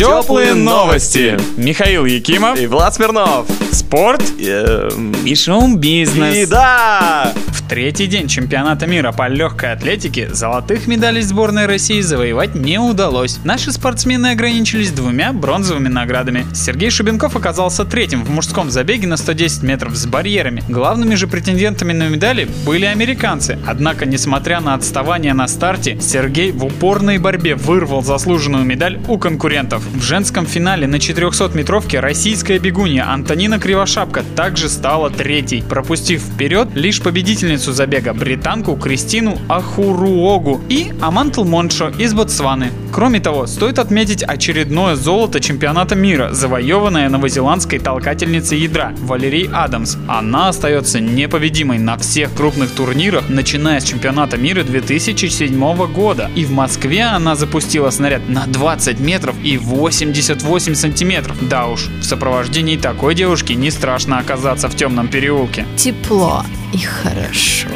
Теплые новости. Михаил Якимов. И Влад Смирнов. Спорт. Эм, И шоу-бизнес. И да! В третий день чемпионата мира по легкой атлетике золотых медалей сборной России завоевать не удалось. Наши спортсмены ограничились двумя бронзовыми наградами. Сергей Шубенков оказался третьим в мужском забеге на 110 метров с барьерами. Главными же претендентами на медали были американцы. Однако, несмотря на отставание на старте, Сергей в упорной борьбе вырвал заслуженную медаль у конкурентов. В женском финале на 400-метровке российская бегунья Антонина Кривошапка также стала третьей, пропустив вперед лишь победительницу забега британку Кристину Ахуруогу и Амантл Моншо из Ботсваны. Кроме того, стоит отметить очередное золото чемпионата мира, завоеванное новозеландской толкательницей ядра Валерий Адамс. Она остается непобедимой на всех крупных турнирах, начиная с чемпионата мира 2007 года. И в Москве она запустила снаряд на 20 метров и 88 сантиметров. Да уж, в сопровождении такой девушки не страшно оказаться в темном переулке. Тепло и хорошо.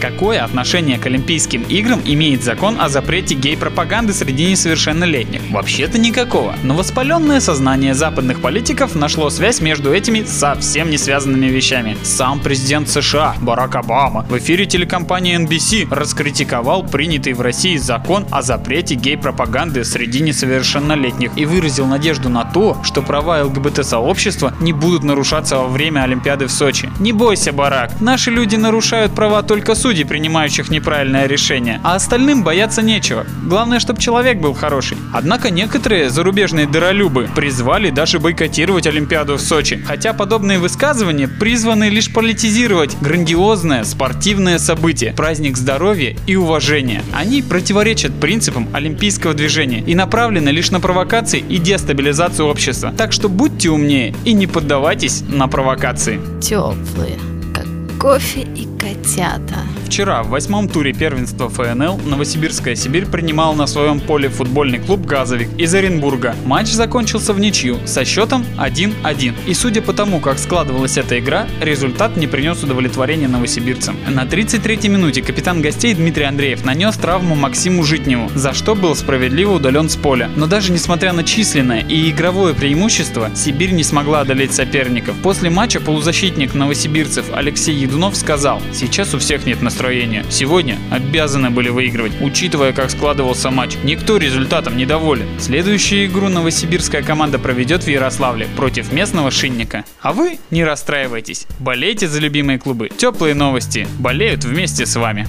Какое отношение к Олимпийским играм имеет закон о запрете гей-пропаганды среди несовершеннолетних? Вообще-то никакого. Но воспаленное сознание западных политиков нашло связь между этими совсем не связанными вещами. Сам президент США Барак Обама в эфире телекомпании NBC раскритиковал принятый в России закон о запрете гей-пропаганды среди несовершеннолетних и выразил надежду на то, что права ЛГБТ-сообщества не будут нарушаться во время Олимпиады в Сочи. Не бойся, Барак, наши люди нарушают права только судей, принимающих неправильное решение, а остальным бояться нечего. Главное, чтобы человек был хороший. Однако некоторые зарубежные дыролюбы призвали даже бойкотировать Олимпиаду в Сочи, хотя подобные высказывания призваны лишь политизировать грандиозное спортивное событие, праздник здоровья и уважения. Они противоречат принципам олимпийского движения и направлены лишь на провокации и дестабилизацию общества. Так что будьте умнее и не поддавайтесь на провокации. Теплые, как кофе и котята. Вчера в восьмом туре первенства ФНЛ Новосибирская Сибирь принимал на своем поле футбольный клуб «Газовик» из Оренбурга. Матч закончился в ничью со счетом 1-1. И судя по тому, как складывалась эта игра, результат не принес удовлетворения новосибирцам. На 33-й минуте капитан гостей Дмитрий Андреев нанес травму Максиму Житневу, за что был справедливо удален с поля. Но даже несмотря на численное и игровое преимущество, Сибирь не смогла одолеть соперников. После матча полузащитник новосибирцев Алексей Едунов сказал, сейчас у всех нет настроения. Сегодня обязаны были выигрывать, учитывая, как складывался матч. Никто результатом не доволен. Следующую игру новосибирская команда проведет в Ярославле против местного шинника. А вы не расстраивайтесь. Болейте за любимые клубы. Теплые новости. Болеют вместе с вами.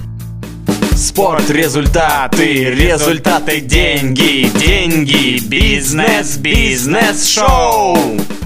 Спорт, результаты, результаты, деньги, деньги, бизнес, бизнес, шоу. В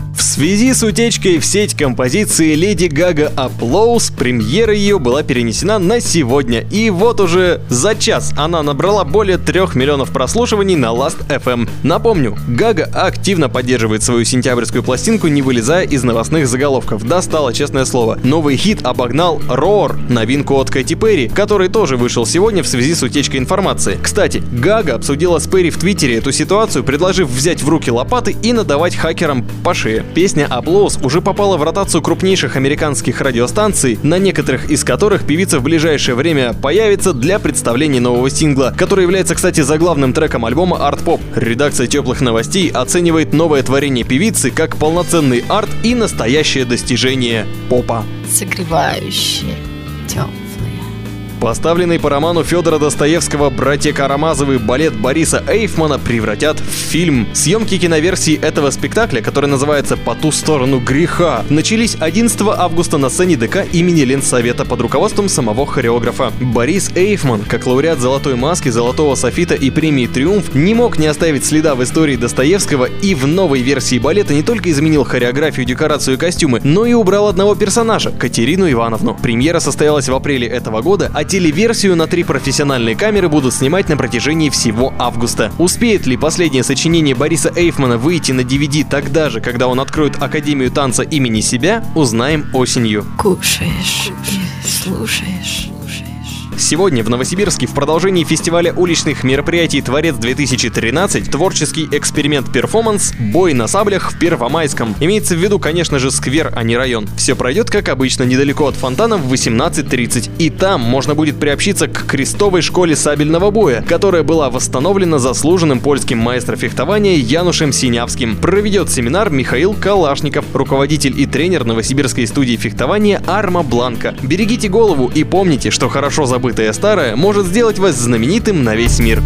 связи с утечкой в сеть композиции Леди Гага Applause, премьера ее была перенесена на сегодня. И вот уже за час она набрала более 3 миллионов прослушиваний на Last FM. Напомню, Гага активно поддерживает свою сентябрьскую пластинку, не вылезая из новостных заголовков. Достало, честное слово. Новый хит обогнал Roar, новинку от Кэти Перри, который тоже вышел сегодня в связи с утечкой информации. Кстати, Гага обсудила с Перри в Твиттере эту ситуацию, предложив взять в руки лопаты и надавать хакерам по шее. Песня Applause уже попала в ротацию крупнейших американских радиостанций, на некоторых из которых певица в ближайшее время появится для представления нового сингла, который является, кстати, заглавным треком альбома Pop. Редакция теплых новостей оценивает новое творение певицы как полноценный арт и настоящее достижение попа. Согревающие, теплые. Поставленный по роману Федора Достоевского «Братья Карамазовы» балет Бориса Эйфмана превратят в фильм. Съемки киноверсии этого спектакля, который называется «По ту сторону греха», начались 11 августа на сцене ДК имени Ленсовета под руководством самого хореографа. Борис Эйфман, как лауреат «Золотой маски», «Золотого софита» и премии «Триумф», не мог не оставить следа в истории Достоевского и в новой версии балета не только изменил хореографию, декорацию и костюмы, но и убрал одного персонажа – Катерину Ивановну. Премьера состоялась в апреле этого года, а телеверсию на три профессиональные камеры будут снимать на протяжении всего августа. Успеет ли последнее сочинение Бориса Эйфмана выйти на DVD тогда же, когда он откроет Академию танца имени себя, узнаем осенью. Кушаешь слушаешь. Сегодня в Новосибирске в продолжении фестиваля уличных мероприятий «Творец-2013» творческий эксперимент-перформанс «Бой на саблях в Первомайском». Имеется в виду, конечно же, сквер, а не район. Все пройдет, как обычно, недалеко от фонтана в 18.30. И там можно будет приобщиться к крестовой школе сабельного боя, которая была восстановлена заслуженным польским маэстро фехтования Янушем Синявским. Проведет семинар Михаил Калашников, руководитель и тренер новосибирской студии фехтования Арма Бланка. Берегите голову и помните, что хорошо забытое старое может сделать вас знаменитым на весь мир.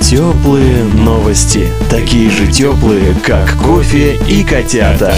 Теплые новости. Такие же теплые, как кофе и котята.